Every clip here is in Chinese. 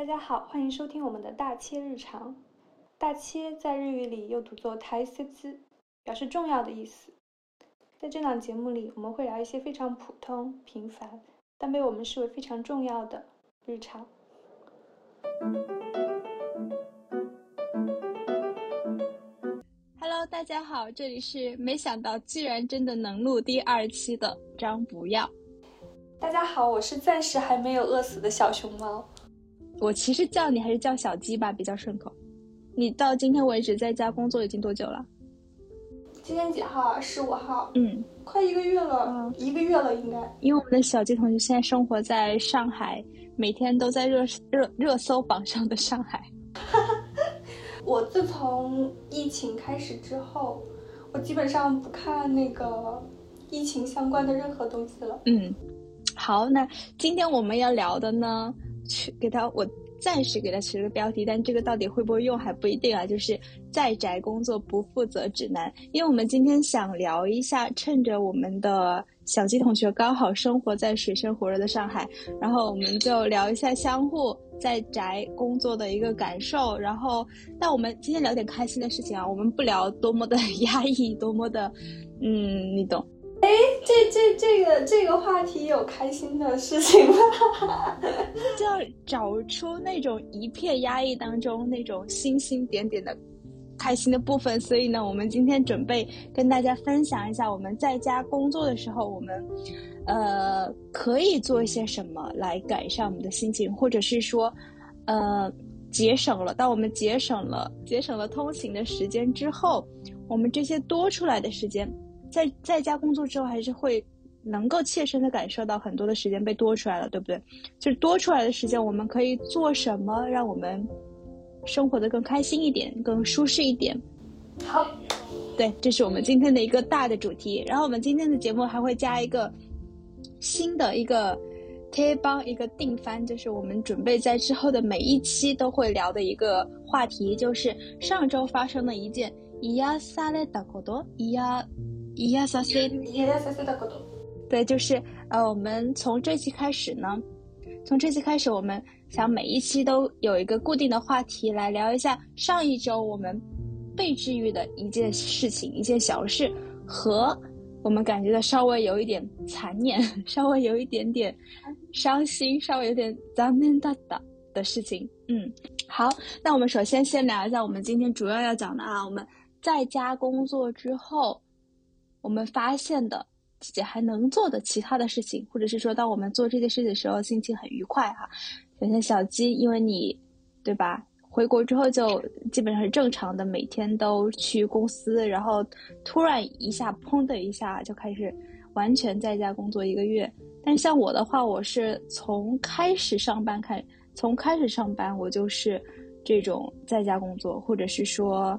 大家好，欢迎收听我们的大切日常。大切在日语里又读作台切兹，表示重要的意思。在这档节目里，我们会聊一些非常普通、平凡，但被我们视为非常重要的日常。Hello，大家好，这里是没想到居然真的能录第二期的张不要。大家好，我是暂时还没有饿死的小熊猫。我其实叫你还是叫小鸡吧，比较顺口。你到今天为止在家工作已经多久了？今天几号啊？十五号。嗯，快一个月了，嗯一个月了应该。因为我们的小鸡同学现在生活在上海，每天都在热热热搜榜上的上海。我自从疫情开始之后，我基本上不看那个疫情相关的任何东西了。嗯，好，那今天我们要聊的呢？去给他，我暂时给他取了个标题，但这个到底会不会用还不一定啊。就是在宅工作不负责指南，因为我们今天想聊一下，趁着我们的小鸡同学刚好生活在水深火热的上海，然后我们就聊一下相互在宅工作的一个感受。然后，那我们今天聊点开心的事情啊，我们不聊多么的 压抑，多么的，嗯，你懂。哎，这这这个这个话题有开心的事情吗？就要找出那种一片压抑当中那种星星点点的开心的部分。所以呢，我们今天准备跟大家分享一下，我们在家工作的时候，我们呃可以做一些什么来改善我们的心情，或者是说，呃节省了。当我们节省了节省了通勤的时间之后，我们这些多出来的时间。在在家工作之后，还是会能够切身的感受到很多的时间被多出来了，对不对？就是多出来的时间，我们可以做什么，让我们生活的更开心一点，更舒适一点？好，对，这是我们今天的一个大的主题。然后我们今天的节目还会加一个新的一个贴帮一个定番，就是我们准备在之后的每一期都会聊的一个话题，就是上周发生的一件伊亚萨雷达国多伊亚。伊亚萨西，伊亚萨西的こと。对，就是呃，我们从这期开始呢，从这期开始，我们想每一期都有一个固定的话题来聊一下上一周我们被治愈的一件事情、一件小事，和我们感觉到稍微有一点残念、稍微有一点点伤心、稍微有点脏念哒哒的事情。嗯，好，那我们首先先聊一下我们今天主要要讲的啊，我们在家工作之后。我们发现的自己还能做的其他的事情，或者是说，当我们做这件事情的时候，心情很愉快哈。首先，小鸡，因为你，对吧？回国之后就基本上是正常的，每天都去公司，然后突然一下，砰的一下就开始完全在家工作一个月。但像我的话，我是从开始上班开，从开始上班我就是这种在家工作，或者是说。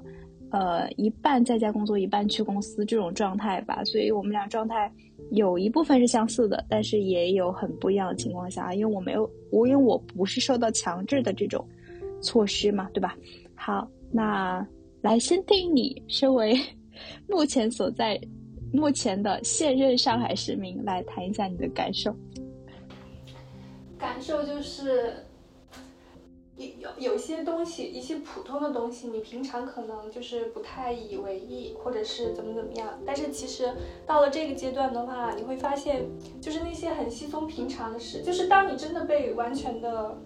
呃，一半在家工作，一半去公司这种状态吧，所以我们俩状态有一部分是相似的，但是也有很不一样的情况下，因为我没有，我因为我不是受到强制的这种措施嘛，对吧？好，那来先听你身为 目前所在目前的现任上海市民来谈一下你的感受。感受就是。有有些东西，一些普通的东西，你平常可能就是不太以为意，或者是怎么怎么样。但是其实到了这个阶段的话，你会发现，就是那些很稀松平常的事，就是当你真的被完全的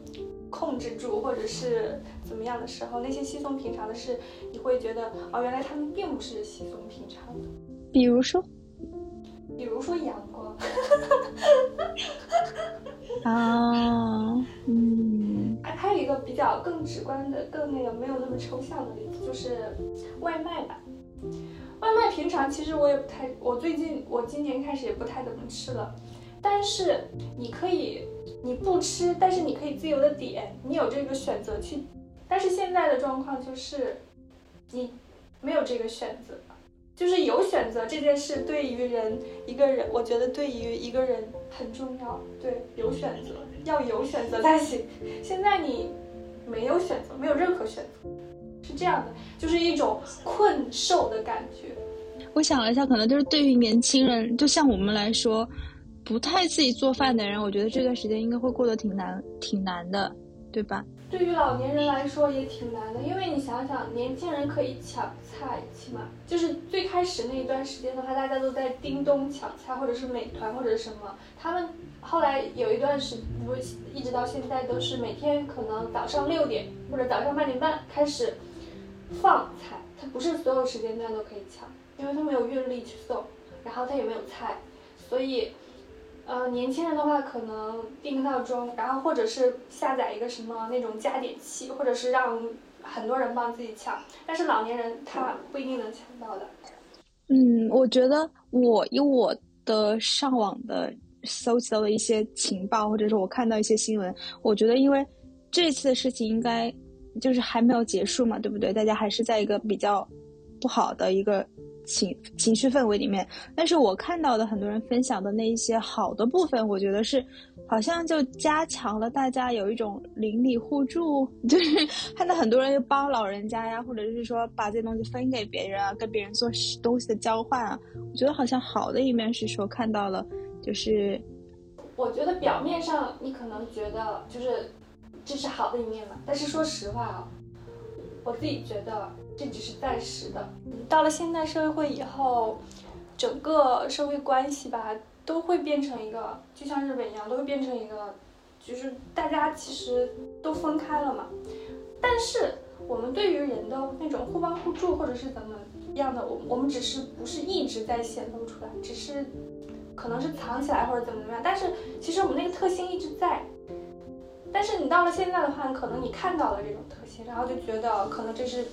控制住，或者是怎么样的时候，那些稀松平常的事，你会觉得哦，原来他们并不是稀松平常的。比如说，比如说阳光。啊，嗯，一个比较更直观的、更那个没有那么抽象的例子，就是外卖吧。外卖平常其实我也不太，我最近我今年开始也不太怎么吃了。但是你可以，你不吃，但是你可以自由的点，你有这个选择去。但是现在的状况就是，你没有这个选择。就是有选择这件事，对于人一个人，我觉得对于一个人很重要。对，有选择，要有选择才行。现在你没有选择，没有任何选择，是这样的，就是一种困兽的感觉。我想了一下，可能就是对于年轻人，就像我们来说，不太自己做饭的人，我觉得这段时间应该会过得挺难，挺难的。对吧？对于老年人来说也挺难的，因为你想想，年轻人可以抢菜，起码就是最开始那一段时间的话，大家都在叮咚抢菜，或者是美团或者什么。他们后来有一段时，不一直到现在都是每天可能早上六点或者早上八点半开始放菜，它不是所有时间段都可以抢，因为他没有运力去送，然后他也没有菜，所以。呃，年轻人的话可能定个闹钟，然后或者是下载一个什么那种加点器，或者是让很多人帮自己抢。但是老年人他不一定能抢到的。嗯，我觉得我以我的上网的搜集到的一些情报，或者是我看到一些新闻，我觉得因为这次的事情应该就是还没有结束嘛，对不对？大家还是在一个比较不好的一个。情情绪氛围里面，但是我看到的很多人分享的那一些好的部分，我觉得是好像就加强了大家有一种邻里互助，就是看到很多人又帮老人家呀，或者是说把这东西分给别人啊，跟别人做东西的交换啊，我觉得好像好的一面是说看到了，就是我觉得表面上你可能觉得就是这是好的一面嘛，但是说实话啊，我自己觉得。这只是暂时的。到了现代社会以后，整个社会关系吧，都会变成一个，就像日本一样，都会变成一个，就是大家其实都分开了嘛。但是我们对于人的那种互帮互助，或者是怎么样的，我我们只是不是一直在显露出来，只是可能是藏起来或者怎么怎么样。但是其实我们那个特性一直在。但是你到了现在的话，可能你看到了这种特性，然后就觉得可能这是。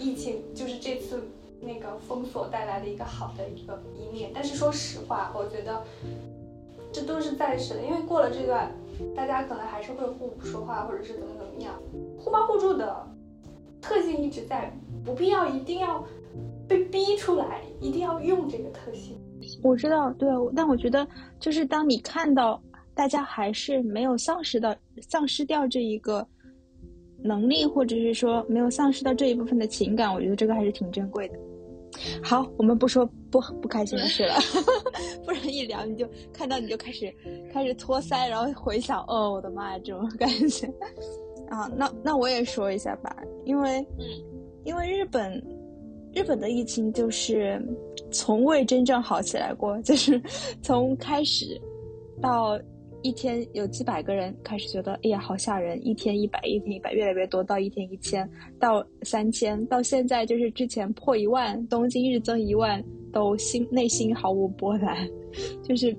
疫情就是这次那个封锁带来的一个好的一个一面，但是说实话，我觉得这都是暂时的，因为过了这段，大家可能还是会互不说话，或者是怎么怎么样，互帮互助的特性一直在，不必要一定要被逼出来，一定要用这个特性。我知道，对，但我觉得就是当你看到大家还是没有丧失到丧失掉这一个。能力，或者是说没有丧失到这一部分的情感，我觉得这个还是挺珍贵的。好，我们不说不不开心的事了，不然一聊你就看到你就开始开始托腮，然后回想，哦，我的妈呀，这种感觉啊。那那我也说一下吧，因为因为日本日本的疫情就是从未真正好起来过，就是从开始到。一天有几百个人开始觉得，哎呀，好吓人！一天一百，一天一百，越来越多，到一天一千，到三千，到现在就是之前破一万，东京日增一万，都心内心毫无波澜，就是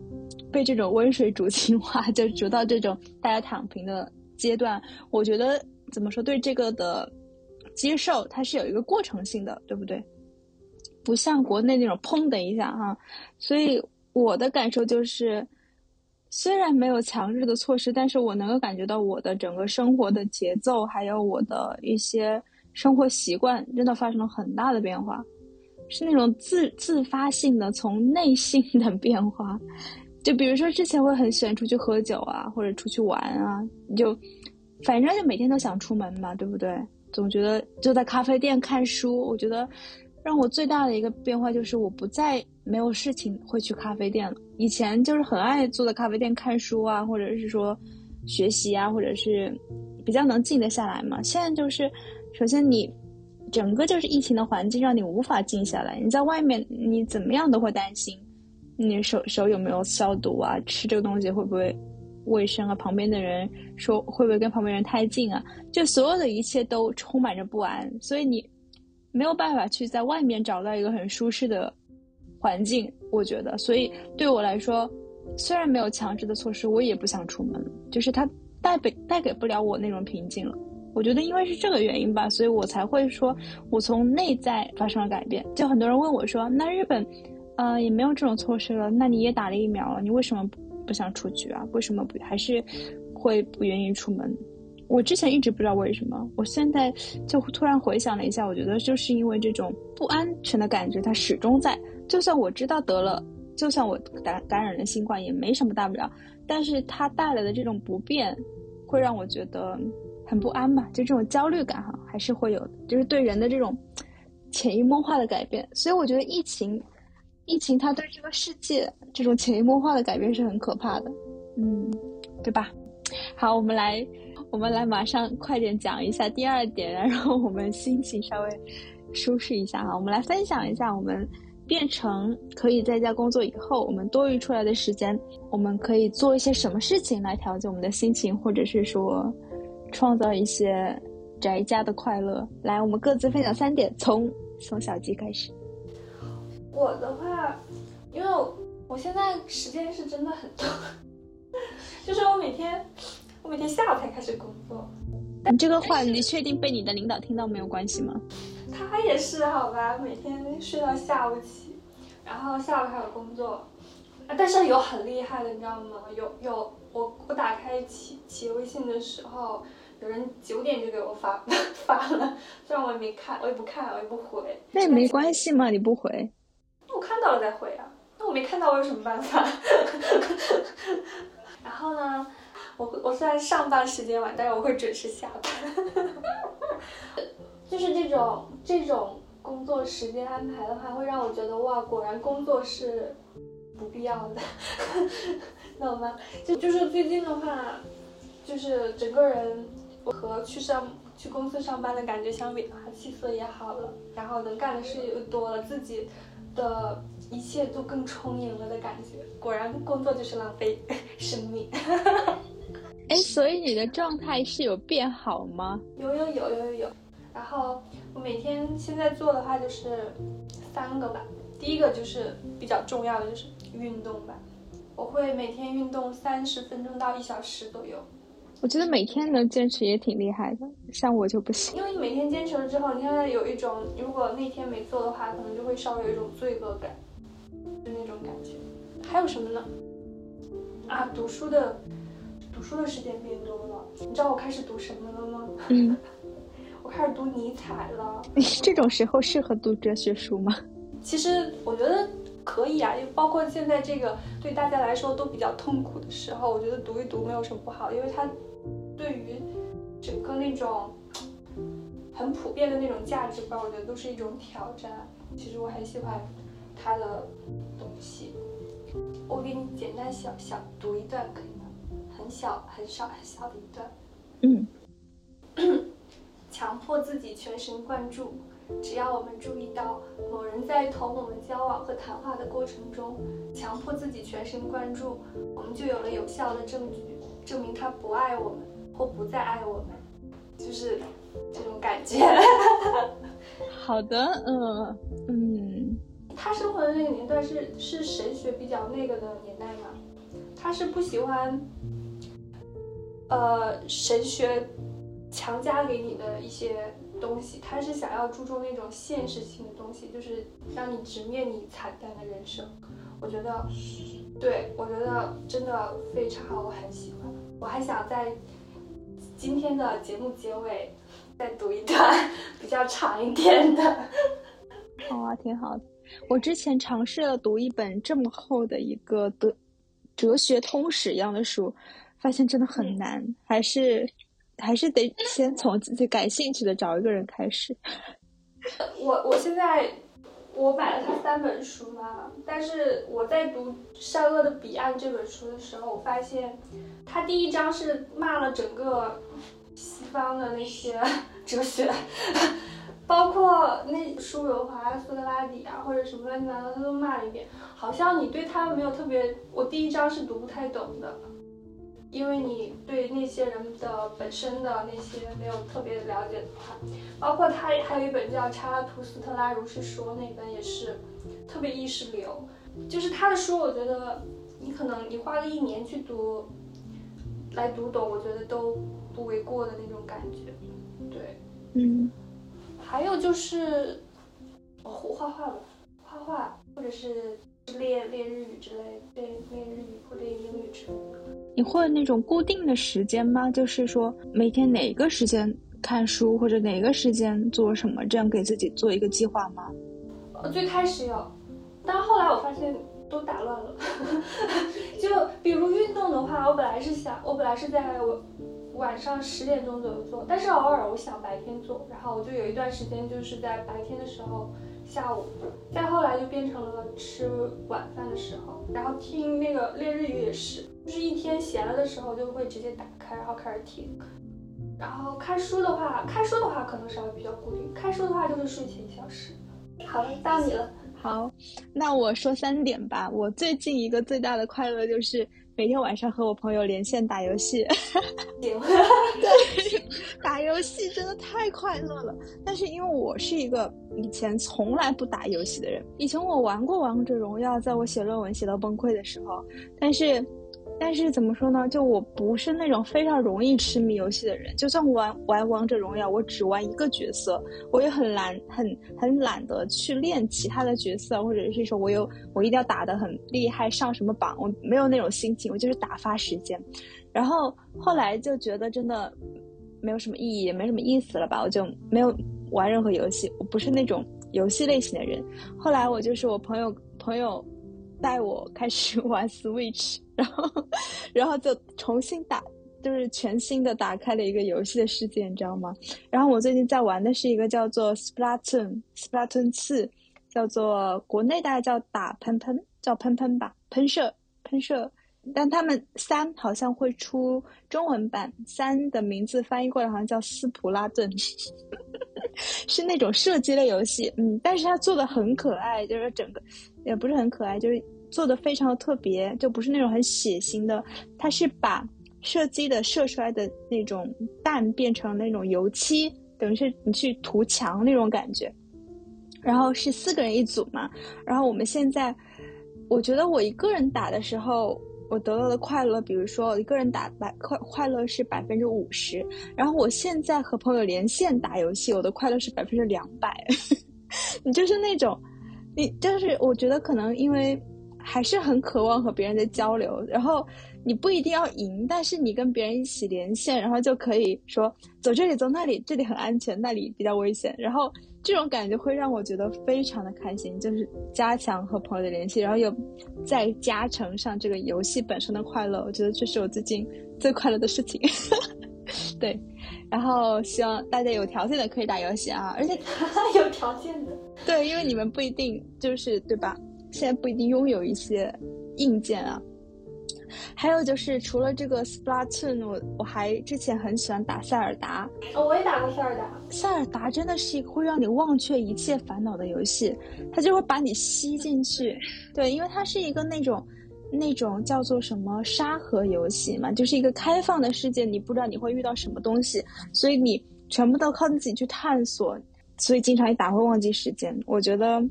被这种温水煮青蛙，就煮到这种大家躺平的阶段。我觉得怎么说，对这个的接受，它是有一个过程性的，对不对？不像国内那种砰的一下哈。所以我的感受就是。虽然没有强制的措施，但是我能够感觉到我的整个生活的节奏，还有我的一些生活习惯，真的发生了很大的变化，是那种自自发性的从内心的 变化。就比如说之前会很喜欢出去喝酒啊，或者出去玩啊，就反正就每天都想出门嘛，对不对？总觉得就在咖啡店看书，我觉得。让我最大的一个变化就是，我不再没有事情会去咖啡店了。以前就是很爱坐在咖啡店看书啊，或者是说学习啊，或者是比较能静得下来嘛。现在就是，首先你整个就是疫情的环境让你无法静下来。你在外面，你怎么样都会担心，你手手有没有消毒啊？吃这个东西会不会卫生啊？旁边的人说会不会跟旁边人太近啊？就所有的一切都充满着不安，所以你。没有办法去在外面找到一个很舒适的环境，我觉得，所以对我来说，虽然没有强制的措施，我也不想出门，就是它带给带给不了我那种平静了。我觉得因为是这个原因吧，所以我才会说，我从内在发生了改变。就很多人问我说，那日本，呃，也没有这种措施了，那你也打了疫苗了，你为什么不不想出去啊？为什么不还是会不愿意出门？我之前一直不知道为什么，我现在就突然回想了一下，我觉得就是因为这种不安全的感觉，它始终在。就算我知道得了，就算我感感染了新冠，也没什么大不了。但是它带来的这种不便，会让我觉得很不安吧？就这种焦虑感哈，还是会有。就是对人的这种潜移默化的改变。所以我觉得疫情，疫情它对这个世界这种潜移默化的改变是很可怕的，嗯，对吧？好，我们来。我们来马上快点讲一下第二点，然后我们心情稍微舒适一下哈。我们来分享一下，我们变成可以在家工作以后，我们多余出来的时间，我们可以做一些什么事情来调节我们的心情，或者是说创造一些宅家的快乐。来，我们各自分享三点，从从小鸡开始。我的话，因为我现在时间是真的很多，就是我每天。我每天下午才开始工作，你这个话，你确定被你的领导听到没有关系吗？他也是好吧，每天睡到下午起，然后下午还有工作，但是有很厉害的，你知道吗？有有，我我打开企企业微信的时候，有人九点就给我发 发了，虽然我也没看，我也不看，我也不回。那也没关系嘛，你不回？那我看到了再回啊，那我没看到我有什么办法？然后呢？我我虽然上班时间晚，但是我会准时下班。就是这种这种工作时间安排的话，会让我觉得哇，果然工作是不必要的，懂吗？就就是最近的话，就是整个人和去上去公司上班的感觉相比的话，气色也好了，然后能干的事又多了，自己的一切都更充盈了的感觉。果然工作就是浪费 生命。哎，所以你的状态是有变好吗？有有有有有有。然后我每天现在做的话就是三个吧。第一个就是比较重要的就是运动吧，我会每天运动三十分钟到一小时左右。我觉得每天能坚持也挺厉害的，像我就不行。因为你每天坚持了之后，你现在有一种如果那天没做的话，可能就会稍微有一种罪恶感，就那种感觉。还有什么呢？啊，读书的。读书的时间变多了，你知道我开始读什么了吗？嗯，我开始读尼采了。你 这种时候适合读哲学书吗？其实我觉得可以啊，就包括现在这个对大家来说都比较痛苦的时候，我觉得读一读没有什么不好，因为它对于整个那种很普遍的那种价值观，我觉得都是一种挑战。其实我很喜欢他的东西，我给你简单小小读一段可以吗。很小很少很小的一段，嗯，强迫自己全神贯注。只要我们注意到某人在同我们交往和谈话的过程中，强迫自己全神贯注，我们就有了有效的证据，证明他不爱我们或不再爱我们，就是这种感觉。好的，嗯嗯。他生活的那个年代是是神学比较那个的年代吗？他是不喜欢。呃，神学强加给你的一些东西，他是想要注重那种现实性的东西，就是让你直面你惨淡的人生。我觉得，对我觉得真的非常好，我很喜欢。我还想在今天的节目结尾再读一段比较长一点的。好啊，挺好的。我之前尝试了读一本这么厚的一个的哲学通史一样的书。发现真的很难，还是还是得先从自己感兴趣的找一个人开始。我我现在我买了他三本书嘛，但是我在读《善恶的彼岸》这本书的时候，我发现他第一章是骂了整个西方的那些 哲学，包括那苏有华、苏格拉底啊，或者什么乱七八糟，他都骂了一遍。好像你对他们没有特别，我第一章是读不太懂的。因为你对那些人的本身的那些没有特别了解的话，包括他还有一本叫《查拉图斯特拉如是说》，那本也是特别意识流。就是他的书，我觉得你可能你花个一年去读，来读懂，我觉得都不为过的那种感觉。对，嗯。还有就是我画画吧，画画或者是。练练日语之类，练练日语或练英语之类的。你会那种固定的时间吗？就是说每天哪个时间看书，或者哪个时间做什么，这样给自己做一个计划吗？呃，最开始有，但后来我发现都打乱了。就比如运动的话，我本来是想，我本来是在我晚上十点钟左右做，但是偶尔我想白天做，然后我就有一段时间就是在白天的时候。下午，再后来就变成了吃晚饭的时候，然后听那个练日语也是，就是一天闲了的时候就会直接打开，然后开始听。然后看书的话，看书的话可能稍微比较固定，看书的话就是睡前一小时。好了，到你了。好，那我说三点吧。我最近一个最大的快乐就是每天晚上和我朋友连线打游戏。对，打游戏真的太快乐了。但是因为我是一个以前从来不打游戏的人，以前我玩过王者荣耀，在我写论文写到崩溃的时候，但是。但是怎么说呢？就我不是那种非常容易痴迷游戏的人，就算玩玩王者荣耀，我只玩一个角色，我也很懒，很很懒得去练其他的角色，或者是说我有我一定要打得很厉害，上什么榜，我没有那种心情，我就是打发时间。然后后来就觉得真的没有什么意义，也没什么意思了吧，我就没有玩任何游戏。我不是那种游戏类型的人。后来我就是我朋友朋友带我开始 玩 Switch。然后，然后就重新打，就是全新的打开了一个游戏的世界，你知道吗？然后我最近在玩的是一个叫做 Splatoon，Splatoon 四，叫做国内大家叫打喷喷，叫喷喷吧，喷射，喷射。但他们三好像会出中文版，三的名字翻译过来好像叫斯普拉顿，是那种射击类游戏。嗯，但是它做的很可爱，就是整个也不是很可爱，就是。做的非常的特别，就不是那种很血腥的，它是把射击的射出来的那种弹变成那种油漆，等于是你去涂墙那种感觉。然后是四个人一组嘛，然后我们现在，我觉得我一个人打的时候，我得到的快乐，比如说我一个人打百快快乐是百分之五十，然后我现在和朋友连线打游戏，我的快乐是百分之两百。你就是那种，你就是我觉得可能因为。还是很渴望和别人的交流，然后你不一定要赢，但是你跟别人一起连线，然后就可以说走这里走那里，这里很安全，那里比较危险，然后这种感觉会让我觉得非常的开心，就是加强和朋友的联系，然后又再加成上这个游戏本身的快乐，我觉得这是我最近最快乐的事情。对，然后希望大家有条件的可以打游戏啊，而且 有条件的，对，因为你们不一定就是对吧？现在不一定拥有一些硬件啊，还有就是除了这个 Splatoon，我我还之前很喜欢打塞尔达。哦，我也打过塞尔达。塞尔达真的是一个会让你忘却一切烦恼的游戏，它就会把你吸进去。对，因为它是一个那种那种叫做什么沙盒游戏嘛，就是一个开放的世界，你不知道你会遇到什么东西，所以你全部都靠自己去探索，所以经常一打会忘记时间。我觉得。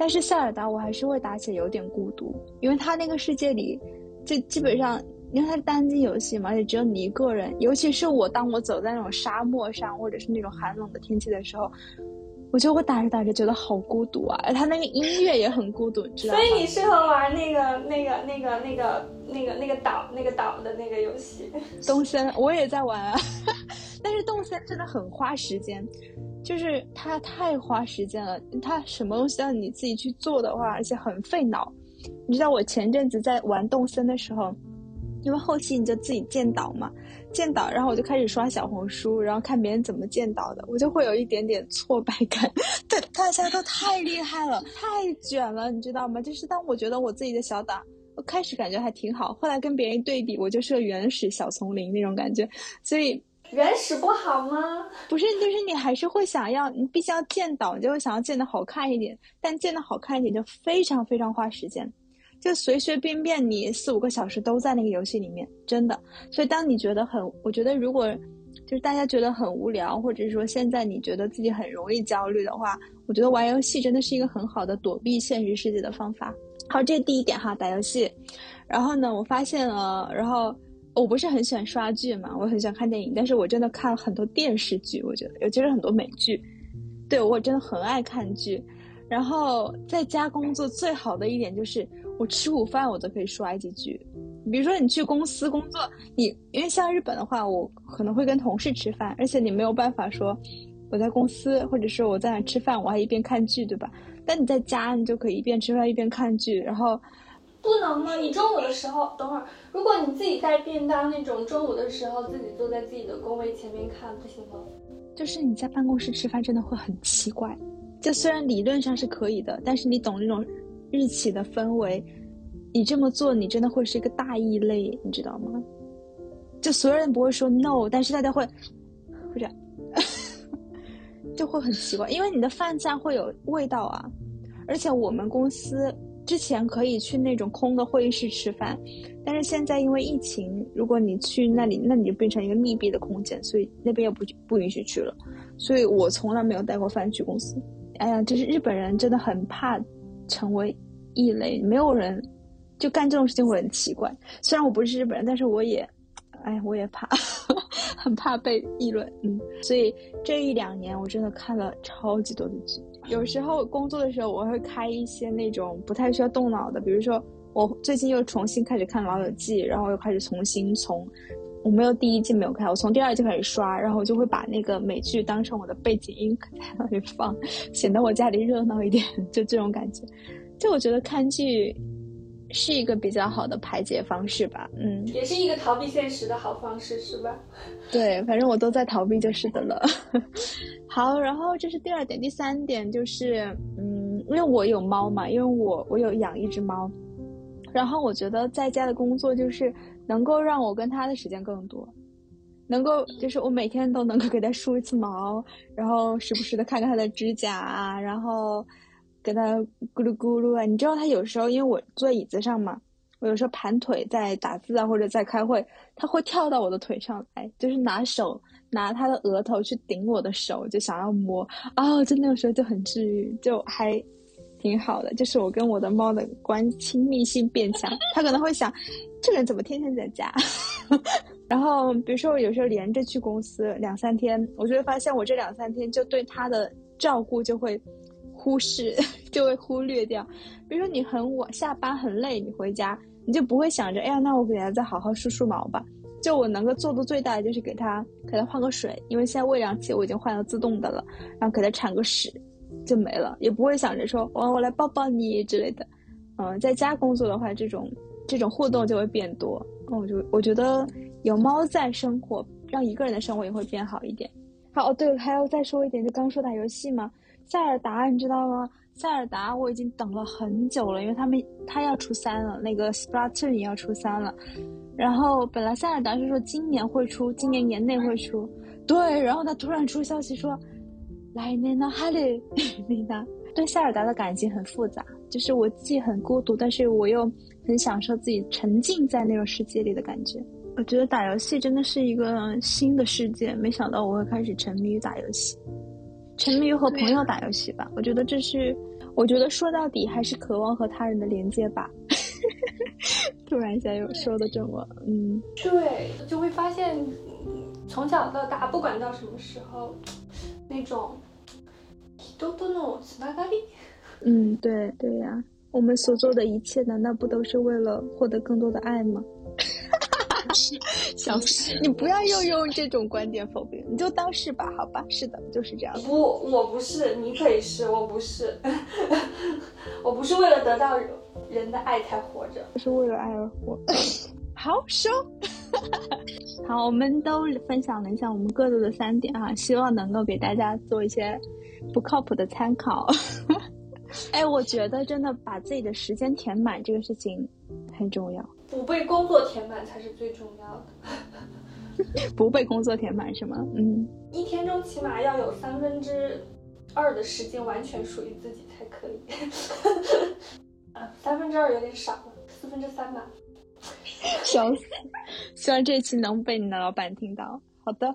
但是塞尔达我还是会打起来有点孤独，因为他那个世界里，就基本上因为它是单机游戏嘛，而且只有你一个人。尤其是我，当我走在那种沙漠上，或者是那种寒冷的天气的时候，我觉得我打着打着觉得好孤独啊！他那个音乐也很孤独，你知道吗？所以你适合玩那个、那个、那个、那个、那个、那个岛、那个岛的那个游戏。动森我也在玩啊，但是动森真的很花时间。就是它太花时间了，它什么东西让你自己去做的话，而且很费脑。你知道我前阵子在玩动森的时候，因为后期你就自己建岛嘛，建岛，然后我就开始刷小红书，然后看别人怎么建岛的，我就会有一点点挫败感。对，大家都太厉害了，太卷了，你知道吗？就是当我觉得我自己的小岛，我开始感觉还挺好，后来跟别人一对比，我就是个原始小丛林那种感觉，所以。原始不好吗？不是，就是你还是会想要，你必须要建岛，你就会想要建的好看一点。但建的好看一点就非常非常花时间，就随随便便你四五个小时都在那个游戏里面，真的。所以当你觉得很，我觉得如果就是大家觉得很无聊，或者是说现在你觉得自己很容易焦虑的话，我觉得玩游戏真的是一个很好的躲避现实世界的方法。好，这是第一点哈，打游戏。然后呢，我发现了，然后。我不是很喜欢刷剧嘛，我很喜欢看电影，但是我真的看很多电视剧，我觉得尤其是很多美剧，对我真的很爱看剧。然后在家工作最好的一点就是，我吃午饭我都可以刷一集剧。比如说你去公司工作，你因为像日本的话，我可能会跟同事吃饭，而且你没有办法说我在公司或者是我在哪吃饭，我还一边看剧，对吧？但你在家，你就可以一边吃饭一边看剧，然后。不能吗？你中午的时候，等会儿，如果你自己带便当那种，中午的时候自己坐在自己的工位前面看，不行吗？就是你在办公室吃饭真的会很奇怪，就虽然理论上是可以的，但是你懂那种日企的氛围，你这么做你真的会是一个大异类，你知道吗？就所有人不会说 no，但是大家会不是，就会很奇怪，因为你的饭菜会有味道啊。而且我们公司之前可以去那种空的会议室吃饭，但是现在因为疫情，如果你去那里，那你就变成一个密闭的空间，所以那边又不不允许去了。所以我从来没有带过饭去公司。哎呀，就是日本人真的很怕成为异类，没有人就干这种事情会很奇怪。虽然我不是日本人，但是我也。哎，我也怕，很怕被议论，嗯，所以这一两年我真的看了超级多的剧。有时候工作的时候，我会开一些那种不太需要动脑的，比如说我最近又重新开始看《老友记》，然后又开始重新从我没有第一季没有看，我从第二季开始刷，然后我就会把那个美剧当成我的背景音在那里放，显得我家里热闹一点，就这种感觉。就我觉得看剧。是一个比较好的排解方式吧，嗯，也是一个逃避现实的好方式，是吧？对，反正我都在逃避就是的了。好，然后这是第二点，第三点就是，嗯，因为我有猫嘛，因为我我有养一只猫，然后我觉得在家的工作就是能够让我跟他的时间更多，能够就是我每天都能够给他梳一次毛，然后时不时的看看他的指甲啊，然后。给他咕噜咕噜啊！你知道他有时候，因为我坐椅子上嘛，我有时候盘腿在打字啊，或者在开会，他会跳到我的腿上来，就是拿手拿他的额头去顶我的手，就想要摸啊！就那个时候就很治愈，就还挺好的。就是我跟我的猫的关亲密性变强，它可能会想，这个人怎么天天在家？然后比如说我有时候连着去公司两三天，我就会发现我这两三天就对它的照顾就会。忽视 就会忽略掉，比如说你很晚下班很累，你回家你就不会想着，哎呀，那我给它再好好梳梳毛吧。就我能够做的最大的就是给它给它换个水，因为现在喂粮器我已经换了自动的了，然后给它铲个屎就没了，也不会想着说我我来抱抱你之类的。嗯，在家工作的话，这种这种互动就会变多。那我就我觉得有猫在生活，让一个人的生活也会变好一点。好哦，对，还要再说一点，就刚说打游戏嘛。塞尔达，你知道吗？塞尔达我已经等了很久了，因为他们他要出三了，那个 Splatoon 也要出三了。然后本来塞尔达是说今年会出，今年年内会出，对。然后他突然出消息说，来年呢，哈利，丽娜 对塞尔达的感情很复杂，就是我既很孤独，但是我又很享受自己沉浸在那种世界里的感觉。我觉得打游戏真的是一个新的世界，没想到我会开始沉迷于打游戏。沉迷于和朋友打游戏吧，我觉得这是，我觉得说到底还是渴望和他人的连接吧。突然一下又说的这么，嗯，对，就会发现从小到大，不管到什么时候，那种，嗯，对对呀，我们所做的一切难道不都是为了获得更多的爱吗？小死！你不要又用这种观点否定，你就当是吧，好吧？是的，就是这样。不，我不是，你可以是，我不是，我不是为了得到人的爱才活着，是为了爱而活。好收。好，我们都分享了一下我们各自的三点啊，希望能够给大家做一些不靠谱的参考。哎，我觉得真的把自己的时间填满这个事情很重要。不被工作填满才是最重要的。不被工作填满是吗？嗯。一天中起码要有三分之二的时间完全属于自己才可以。啊，三分之二有点少了，四分之三吧。笑死！希望这期能被你的老板听到。好的。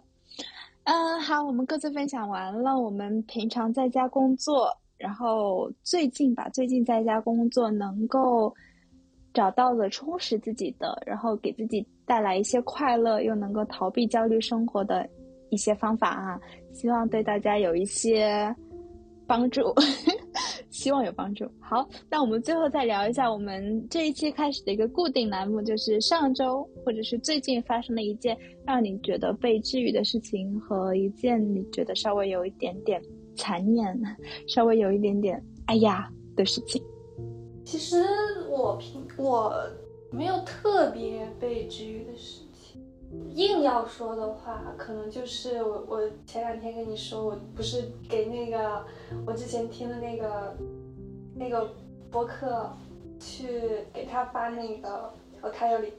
嗯，好，我们各自分享完了。我们平常在家工作，然后最近吧，最近在家工作能够。找到了充实自己的，然后给自己带来一些快乐，又能够逃避焦虑生活的一些方法啊，希望对大家有一些帮助，希望有帮助。好，那我们最后再聊一下我们这一期开始的一个固定栏目，就是上周或者是最近发生的一件让你觉得被治愈的事情，和一件你觉得稍微有一点点残念、稍微有一点点哎呀的事情。其实我平我没有特别被治愈的事，硬要说的话，可能就是我我前两天跟你说，我不是给那个我之前听的那个那个博客去给他发那个我开有里，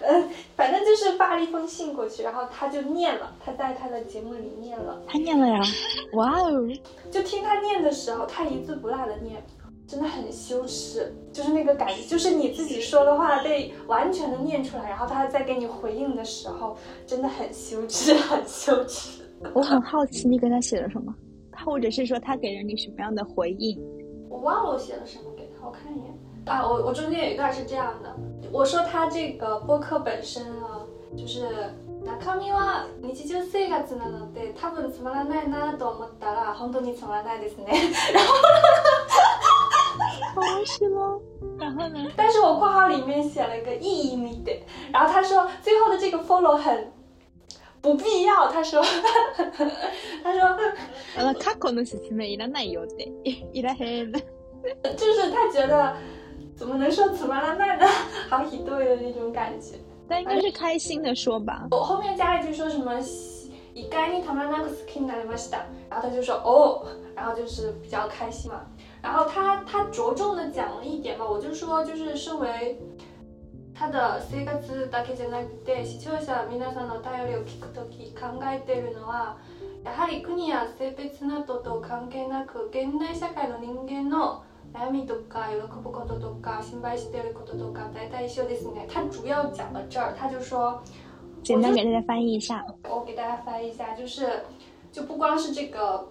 嗯，反正就是发了一封信过去，然后他就念了，他在他的节目里念了，他念了呀，哇哦！就听他念的时候，他一字不落的念，真的很羞耻，就是那个感觉，就是你自己说的话被完全的念出来，然后他在给你回应的时候，真的很羞耻，很羞耻。我很好奇你给他写了什么，或者是说他给了你什么样的回应？我忘了我写了什么给他，我看一眼啊，我我中间有一段是这样的，我说他这个播客本身啊，就是中身は日常生活なので多分つまらないなと思ったら本当につまらないですね。然后， 哦，是吗？然后呢？但是我括号里面写了一个意义没的，然后他说最后的这个 follow 很不必要，他说，他说，呃，過去の説明いらないよって、いらへん。就是他觉得怎么能说つまらない呢？好ひどい的那种感觉。但应该是开心的说吧。我后面加了一句说什么“一概にたまらなく好きになりました”，然后他就说哦，然后就是比较开心嘛。 然后他他着重的讲了一点嘛，我就说就是身为他的生活だけじゃなくて視聴者皆さんのお便りを聞くとき考えているのはやはり国や性別などと関係なく現代社会の人間の悩みとか喜ぶこととか心配していることとか大体一緒ですね。他主要讲到这儿，他就说，简单给大家翻译一下。我给大家翻译一下，就是就不光是这个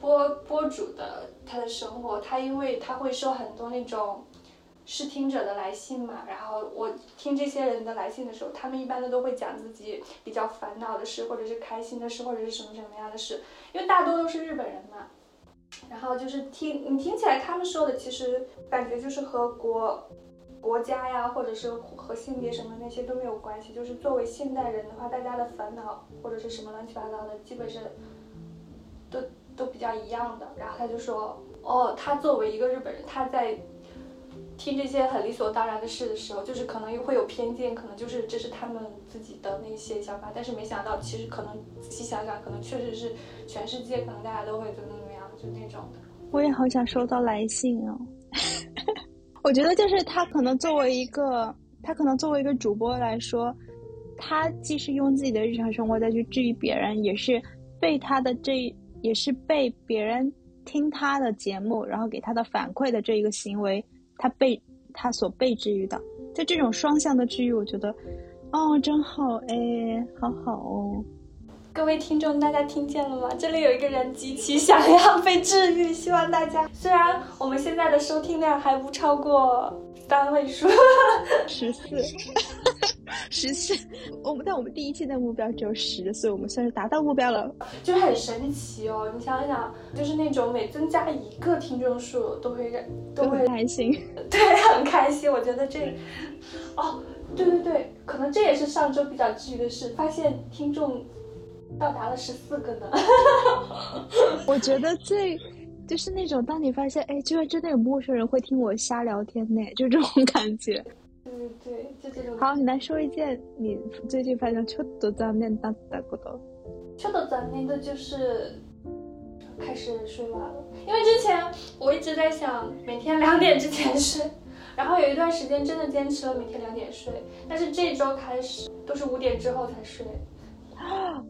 播播主的他的生活，他因为他会收很多那种试听者的来信嘛，然后我听这些人的来信的时候，他们一般的都会讲自己比较烦恼的事，或者是开心的事，或者是什么什么样的事，因为大多都是日本人嘛。然后就是听你听起来他们说的，其实感觉就是和国国家呀，或者是和性别什么那些都没有关系。就是作为现代人的话，大家的烦恼或者是什么乱七八糟的，基本是都都比较一样的。然后他就说，哦，他作为一个日本人，他在听这些很理所当然的事的时候，就是可能又会有偏见，可能就是这是他们自己的那些想法。但是没想到，其实可能仔细想想，可能确实是全世界可能大家都会怎么怎么样。就那种的，我也好想收到来信哦。我觉得就是他可能作为一个，他可能作为一个主播来说，他既是用自己的日常生活再去治愈别人，也是被他的这，也是被别人听他的节目，然后给他的反馈的这一个行为，他被他所被治愈的，就这种双向的治愈，我觉得，哦，真好哎，好好哦。各位听众，大家听见了吗？这里有一个人极其想要被治愈，希望大家。虽然我们现在的收听量还不超过单位数，十四，十四。我们但我们第一期的目标只有十，所以我们算是达到目标了，就是很神奇哦。你想想，就是那种每增加一个听众数，都会都会开心，对，很开心。我觉得这，哦，对对对，可能这也是上周比较治愈的事，发现听众。到达了十四个呢，我觉得最就是那种当你发现，哎，居然真的有陌生人会听我瞎聊天呢，就这种感觉。对对对，就这种。好，你来说一件你最近发生ちょっと残念だったこと。ちょっと残念的就是开始睡晚了，因为之前我一直在想每天两点之前睡，然后有一段时间真的坚持了每天两点睡，但是这周开始都是五点之后才睡。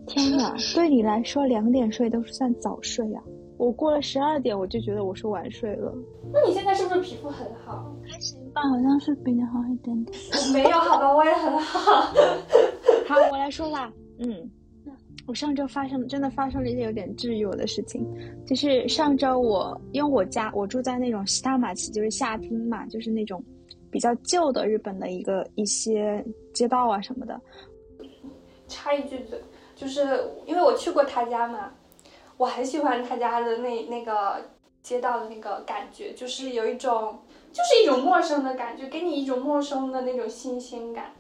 天哪，对你来说两点睡都是算早睡呀？ 我过了十二点我就觉得我是晚睡了。那你现在是不是皮肤很好？还行吧，好像是比你好一点点。没有，好吧，我也很好。好，我来说吧。嗯，我上周发生真的发生了一件有点治愈我的事情，就是上周我因为我家我住在那种西大马奇，就是夏厅嘛，就是那种比较旧的日本的一个一些街道啊什么的。插一句嘴，就是因为我去过他家嘛，我很喜欢他家的那那个街道的那个感觉，就是有一种，就是一种陌生的感觉，给你一种陌生的那种新鲜感，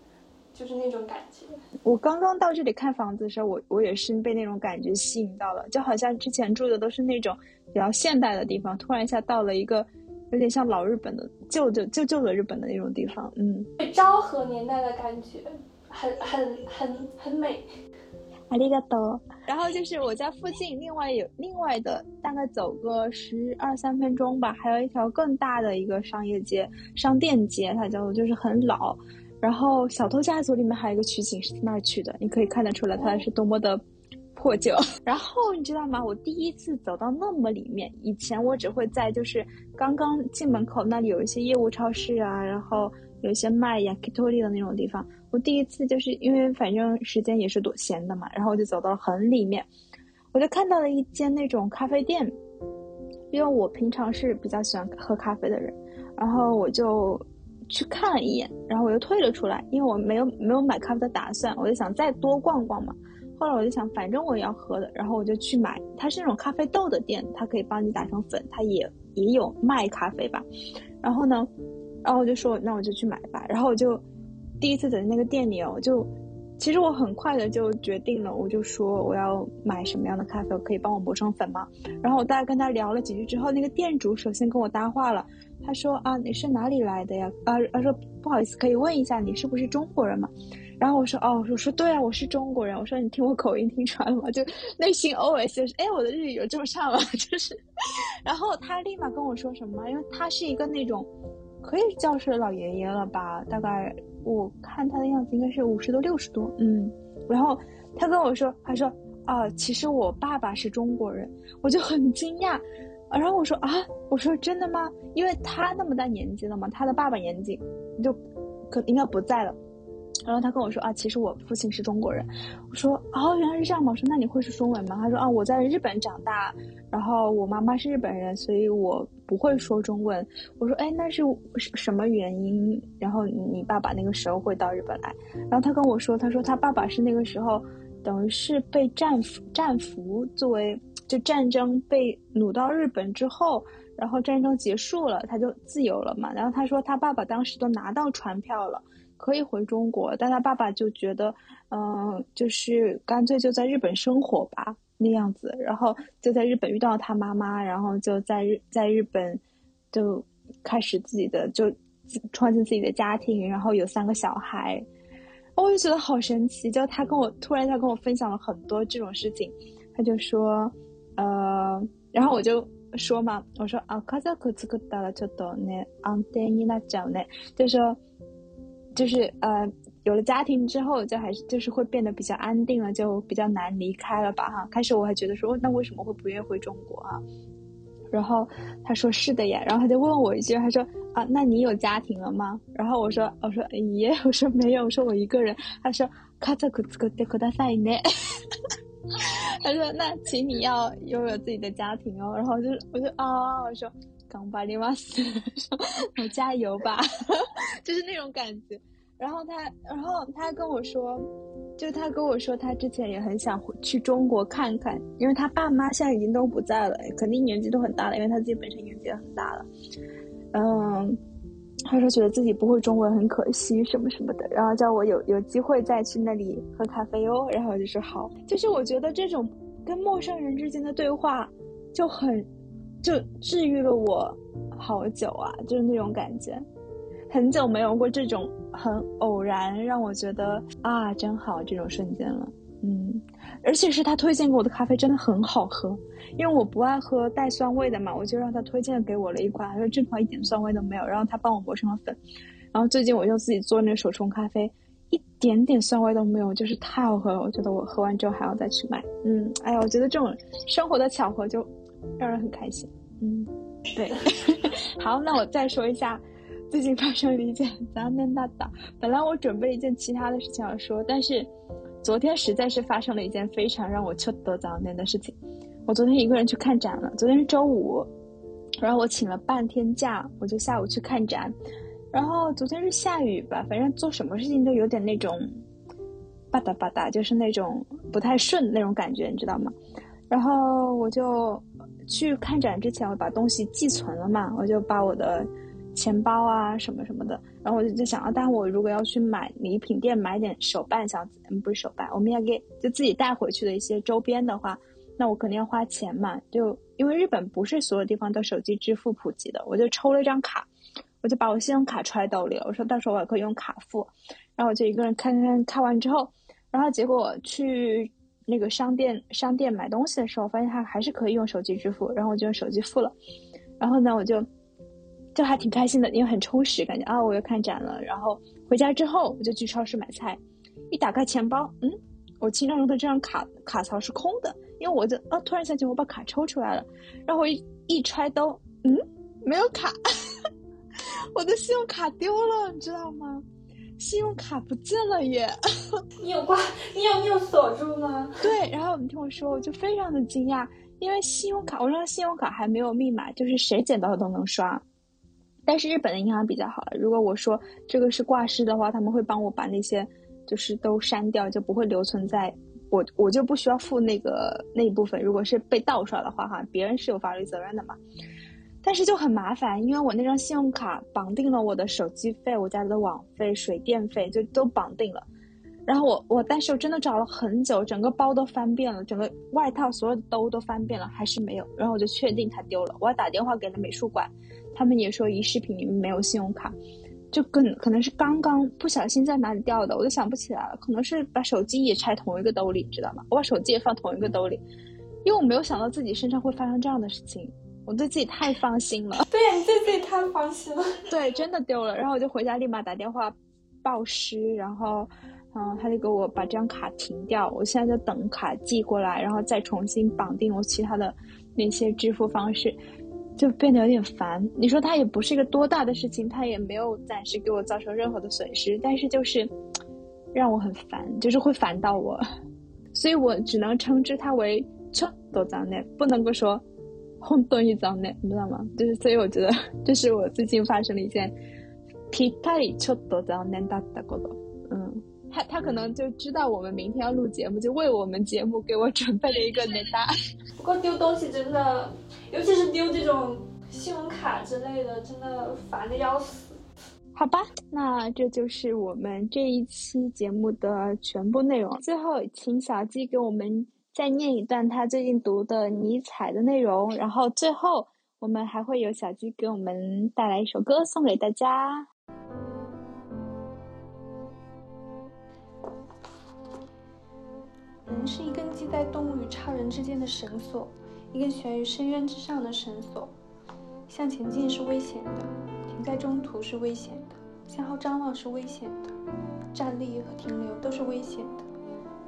就是那种感觉。我刚刚到这里看房子的时候，我我也是被那种感觉吸引到了，就好像之前住的都是那种比较现代的地方，突然一下到了一个有点像老日本的旧旧旧旧的日本的那种地方，嗯，昭和年代的感觉。很很很很美，阿里嘎多。然后就是我家附近，另外有另外的，大概走个十二三分钟吧，还有一条更大的一个商业街、商店街，它叫做就是很老。然后《小偷家族》里面还有一个取景是那儿取的，你可以看得出来它是多么的破旧。然后你知道吗？我第一次走到那么里面，以前我只会在就是刚刚进门口那里有一些业务超市啊，然后有一些卖 yakitori 的那种地方。我第一次就是因为反正时间也是多闲的嘛，然后我就走到了很里面，我就看到了一间那种咖啡店，因为我平常是比较喜欢喝咖啡的人，然后我就。去看了一眼，然后我又退了出来，因为我没有没有买咖啡的打算，我就想再多逛逛嘛。后来我就想，反正我也要喝的，然后我就去买。它是那种咖啡豆的店，它可以帮你打成粉，它也也有卖咖啡吧。然后呢，然后我就说，那我就去买吧。然后我就第一次在那个店里哦，就其实我很快的就决定了，我就说我要买什么样的咖啡，可以帮我磨成粉吗？然后我大概跟他聊了几句之后，那个店主首先跟我搭话了。他说啊，你是哪里来的呀？啊，他说不好意思，可以问一下你是不是中国人吗？然后我说哦，我说对啊，我是中国人。我说你听我口音听出来了吗？就内心 OS 就是哎，我的日语有这么差吗？就是，然后他立马跟我说什么？因为他是一个那种可以叫是老爷爷了吧？大概我看他的样子应该是五十多六十多，嗯。然后他跟我说，他说啊，其实我爸爸是中国人，我就很惊讶。然后我说啊，我说真的吗？因为他那么大年纪了嘛，他的爸爸年纪就可应该不在了。然后他跟我说啊，其实我父亲是中国人。我说哦，原来是这样吗？我说那你会说中文吗？他说啊，我在日本长大，然后我妈妈是日本人，所以我不会说中文。我说哎，那是什么原因？然后你爸爸那个时候会到日本来？然后他跟我说，他说他爸爸是那个时候等于是被战俘战俘作为。就战争被掳到日本之后，然后战争结束了，他就自由了嘛。然后他说他爸爸当时都拿到船票了，可以回中国，但他爸爸就觉得，嗯，就是干脆就在日本生活吧那样子。然后就在日本遇到他妈妈，然后就在日在日本就开始自己的就创建自己的家庭，然后有三个小孩。我就觉得好神奇，就他跟我突然他跟我分享了很多这种事情，他就说。呃，然后我就说嘛，我说啊，卡扎克兹克达了就多呢，安定伊那讲呢，就说，就是呃，有了家庭之后，就还是就是会变得比较安定了，就比较难离开了吧哈。开始我还觉得说，那为什么会不愿意回中国啊？然后他说是的呀，然后他就问我一句，他说啊，那你有家庭了吗？然后我说我说耶，我说没有，我说我一个人。他说卡扎克兹克德克达塞呢。他说：“那请你要拥有自己的家庭哦。”然后就是我就啊，我说：“刚巴里马斯，我加油吧，就是那种感觉。”然后他，然后他跟我说，就他跟我说，他之前也很想去中国看看，因为他爸妈现在已经都不在了，肯定年纪都很大了，因为他自己本身年纪也很大了，嗯。他说觉得自己不会中文很可惜什么什么的，然后叫我有有机会再去那里喝咖啡哦。然后我就说好。就是我觉得这种跟陌生人之间的对话就很就治愈了我好久啊，就是那种感觉，很久没有过这种很偶然让我觉得啊真好这种瞬间了。嗯，而且是他推荐给我的咖啡真的很好喝，因为我不爱喝带酸味的嘛，我就让他推荐给我了一款，他说这款一点酸味都没有，然后他帮我磨成了粉，然后最近我就自己做那个手冲咖啡，一点点酸味都没有，就是太好喝了，我觉得我喝完之后还要再去买。嗯，哎呀，我觉得这种生活的巧合就让人很开心。嗯，对，好，那我再说一下最近发生了一件咱们大大，本来我准备一件其他的事情要说，但是。昨天实在是发生了一件非常让我糗得早念的事情。我昨天一个人去看展了。昨天是周五，然后我请了半天假，我就下午去看展。然后昨天是下雨吧，反正做什么事情都有点那种吧嗒吧嗒，就是那种不太顺那种感觉，你知道吗？然后我就去看展之前，我把东西寄存了嘛，我就把我的。钱包啊，什么什么的，然后我就在想啊，但我如果要去买礼品店买点手办，想嗯不是手办，我们要给就自己带回去的一些周边的话，那我肯定要花钱嘛。就因为日本不是所有地方都手机支付普及的，我就抽了一张卡，我就把我信用卡揣兜里了。我说到时候我也可以用卡付，然后我就一个人看看看完之后，然后结果去那个商店商店买东西的时候，发现他还是可以用手机支付，然后我就用手机付了，然后呢我就。就还挺开心的，因为很充实，感觉啊，我又看展了，然后回家之后，我就去超市买菜，一打开钱包，嗯，我清账中的这张卡卡槽是空的，因为我就啊，突然想起我把卡抽出来了，然后我一一揣兜，嗯，没有卡，我的信用卡丢了，你知道吗？信用卡不见了耶！你有挂？你有你有锁住吗？对，然后你听我说，我就非常的惊讶，因为信用卡，我说信用卡还没有密码，就是谁捡到的都能刷。但是日本的银行比较好，如果我说这个是挂失的话，他们会帮我把那些就是都删掉，就不会留存在我，我就不需要付那个那一部分。如果是被盗刷的话，哈，别人是有法律责任的嘛。但是就很麻烦，因为我那张信用卡绑定了我的手机费、我家的网费、水电费，就都绑定了。然后我我，但是我真的找了很久，整个包都翻遍了，整个外套所有的兜都翻遍了，还是没有。然后我就确定它丢了，我还打电话给了美术馆，他们也说遗失品里面没有信用卡，就跟可能是刚刚不小心在哪里掉的，我都想不起来了。可能是把手机也揣同一个兜里，知道吗？我把手机也放同一个兜里，因为我没有想到自己身上会发生这样的事情。我对自己太放心了，对呀，你对自己太放心了。对，真的丢了，然后我就回家立马打电话报失，然后，嗯，他就给我把这张卡停掉。我现在就等卡寄过来，然后再重新绑定我其他的那些支付方式，就变得有点烦。你说它也不是一个多大的事情，它也没有暂时给我造成任何的损失，但是就是让我很烦，就是会烦到我，所以我只能称之它为车多脏呢，不能够说。轰动一张呢，你知道吗？就是，所以我觉得这是我最近发生了一件皮太ちょっと残念だったこと。嗯， 他他可能就知道我们明天要录节目，就为我们节目给我准备了一个ネタ。不过丢东西真的，尤其是丢这种信用卡之类的，真的烦的要死。好吧，那这就是我们这一期节目的全部内容。最后，请小鸡给我们。再念一段他最近读的尼采的内容，然后最后我们还会有小鸡给我们带来一首歌送给大家。人是一根系在动物与超人之间的绳索，一根悬于深渊之上的绳索。向前进是危险的，停在中途是危险的，向后张望是危险的，站立和停留都是危险的。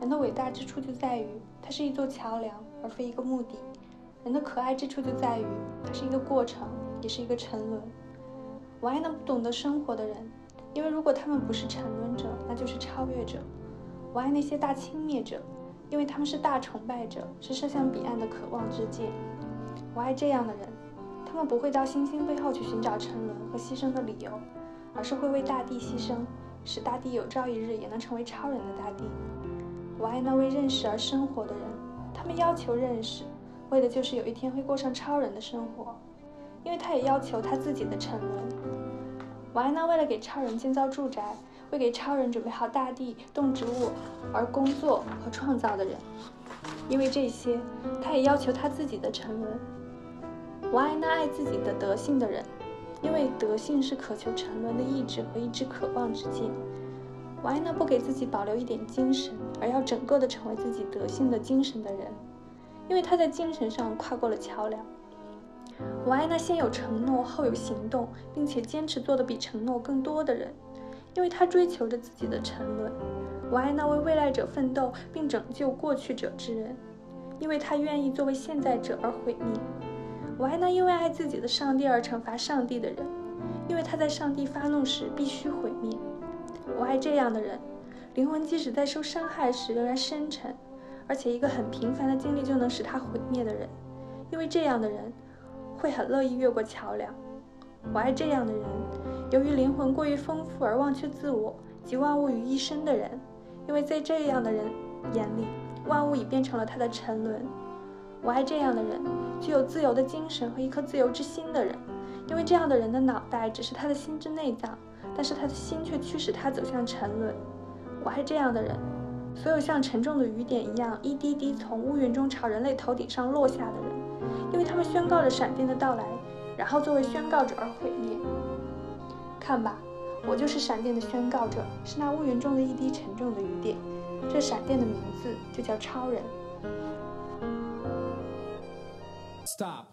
人的伟大之处就在于。它是一座桥梁，而非一个目的。人的可爱之处就在于，它是一个过程，也是一个沉沦。我爱那不懂得生活的人，因为如果他们不是沉沦者，那就是超越者。我爱那些大轻蔑者，因为他们是大崇拜者，是射向彼岸的渴望之箭。我爱这样的人，他们不会到星星背后去寻找沉沦和牺牲的理由，而是会为大地牺牲，使大地有朝一日也能成为超人的大地。我爱那为认识而生活的人，他们要求认识，为的就是有一天会过上超人的生活，因为他也要求他自己的沉沦。我爱那为了给超人建造住宅，为给超人准备好大地、动植物而工作和创造的人，因为这些，他也要求他自己的沉沦。我爱那爱自己的德性的人，因为德性是渴求沉沦的意志和一支渴望之箭。我爱那不给自己保留一点精神，而要整个的成为自己德性的精神的人，因为他在精神上跨过了桥梁。我爱那先有承诺后有行动，并且坚持做的比承诺更多的人，因为他追求着自己的沉沦。我爱那为未来者奋斗并拯救过去者之人，因为他愿意作为现在者而毁灭。我爱那因为爱自己的上帝而惩罚上帝的人，因为他在上帝发怒时必须毁灭。我爱这样的人，灵魂即使在受伤害时仍然深沉，而且一个很平凡的经历就能使他毁灭的人，因为这样的人会很乐意越过桥梁。我爱这样的人，由于灵魂过于丰富而忘却自我及万物于一身的人，因为在这样的人眼里，万物已变成了他的沉沦。我爱这样的人，具有自由的精神和一颗自由之心的人，因为这样的人的脑袋只是他的心之内脏。但是他的心却驱使他走向沉沦。我爱这样的人，所有像沉重的雨点一样一滴滴从乌云中朝人类头顶上落下的人，因为他们宣告着闪电的到来，然后作为宣告者而毁灭。看吧，我就是闪电的宣告者，是那乌云中的一滴沉重的雨点。这闪电的名字就叫超人。Stop。